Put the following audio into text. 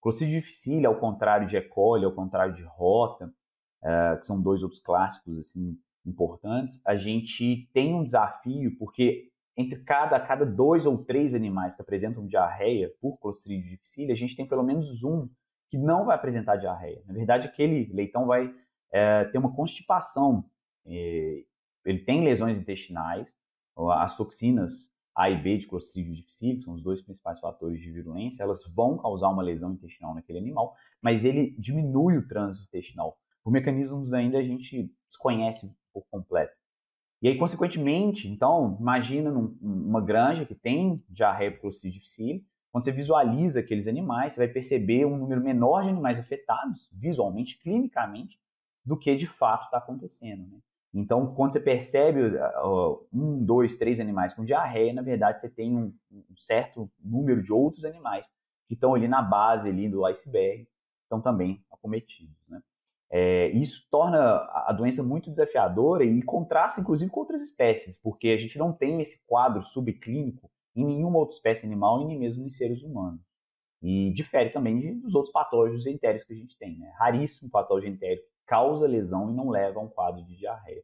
Clostridium difficile, ao contrário de E. coli, ao contrário de Rota, uh, que são dois outros clássicos assim importantes, a gente tem um desafio porque entre cada, cada dois ou três animais que apresentam diarreia por Clostridium difficile, a gente tem pelo menos um que não vai apresentar diarreia. Na verdade, aquele leitão vai é, ter uma constipação. ele tem lesões intestinais, as toxinas A e B de Clostridium difficile, que são os dois principais fatores de virulência, elas vão causar uma lesão intestinal naquele animal, mas ele diminui o trânsito intestinal. Por mecanismos ainda a gente desconhece por completo. E aí, consequentemente, então, imagina num, uma granja que tem diarreia por Clostridium difficile, quando você visualiza aqueles animais, você vai perceber um número menor de animais afetados, visualmente, clinicamente, do que de fato está acontecendo. Né? Então, quando você percebe uh, um, dois, três animais com diarreia, na verdade, você tem um, um certo número de outros animais que estão ali na base ali do iceberg, estão também acometidos. Né? É, isso torna a doença muito desafiadora e contrasta, inclusive, com outras espécies, porque a gente não tem esse quadro subclínico em nenhuma outra espécie animal e nem mesmo em seres humanos. E difere também de, dos outros patógenos entéricos que a gente tem. Né? Raríssimo patógeno entérico causa lesão e não leva a um quadro de diarreia.